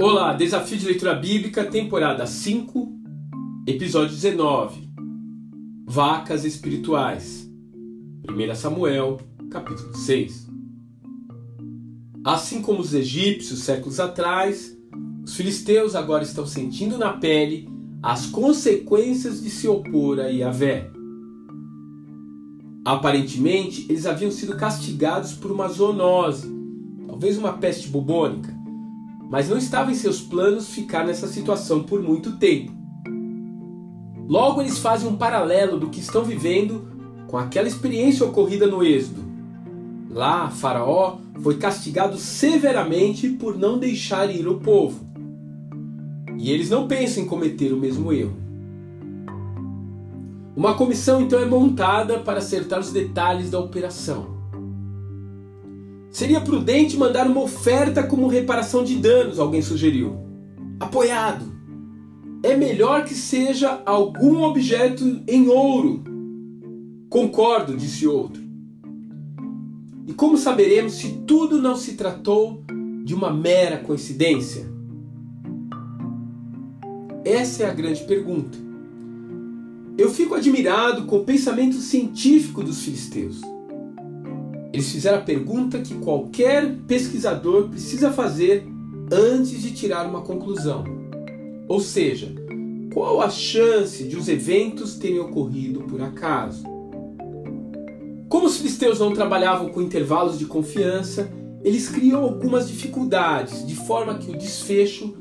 Olá, Desafio de Leitura Bíblica, temporada 5, episódio 19. Vacas espirituais. 1 Samuel, capítulo 6. Assim como os egípcios séculos atrás, os filisteus agora estão sentindo na pele as consequências de se opor a Yahvé. Aparentemente, eles haviam sido castigados por uma zoonose, talvez uma peste bubônica mas não estava em seus planos ficar nessa situação por muito tempo. Logo, eles fazem um paralelo do que estão vivendo com aquela experiência ocorrida no Êxodo. Lá, Faraó foi castigado severamente por não deixar ir o povo. E eles não pensam em cometer o mesmo erro. Uma comissão então é montada para acertar os detalhes da operação. Seria prudente mandar uma oferta como reparação de danos, alguém sugeriu. Apoiado. É melhor que seja algum objeto em ouro. Concordo, disse outro. E como saberemos se tudo não se tratou de uma mera coincidência? Essa é a grande pergunta. Eu fico admirado com o pensamento científico dos filisteus. Eles fizeram a pergunta que qualquer pesquisador precisa fazer antes de tirar uma conclusão. Ou seja, qual a chance de os eventos terem ocorrido por acaso? Como os filisteus não trabalhavam com intervalos de confiança, eles criam algumas dificuldades, de forma que o desfecho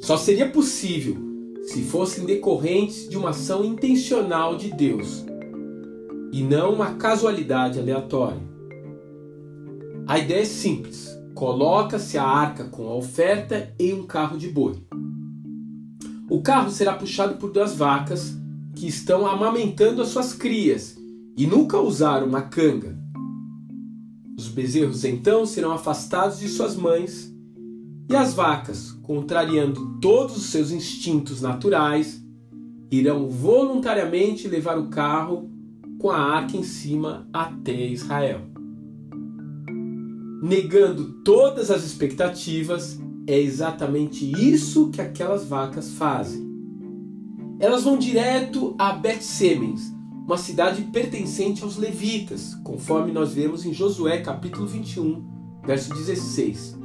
só seria possível se fossem decorrentes de uma ação intencional de Deus e não uma casualidade aleatória. A ideia é simples: coloca-se a arca com a oferta em um carro de boi. O carro será puxado por duas vacas que estão amamentando as suas crias e nunca usaram uma canga. Os bezerros então serão afastados de suas mães e as vacas, contrariando todos os seus instintos naturais, irão voluntariamente levar o carro com a arca em cima até Israel negando todas as expectativas, é exatamente isso que aquelas vacas fazem. Elas vão direto a Bet-Semens, uma cidade pertencente aos levitas, conforme nós vemos em Josué capítulo 21, verso 16.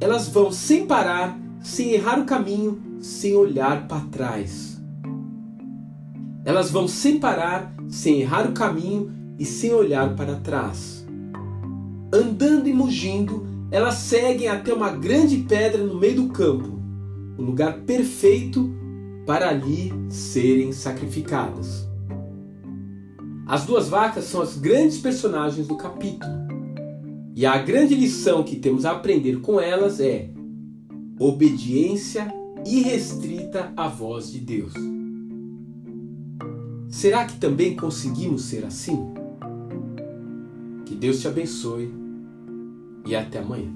Elas vão sem parar, sem errar o caminho, sem olhar para trás. Elas vão sem parar, sem errar o caminho e sem olhar para trás andando e mugindo, elas seguem até uma grande pedra no meio do campo, o lugar perfeito para ali serem sacrificadas. As duas vacas são as grandes personagens do capítulo. E a grande lição que temos a aprender com elas é obediência irrestrita à voz de Deus. Será que também conseguimos ser assim? Que Deus te abençoe e até amanhã.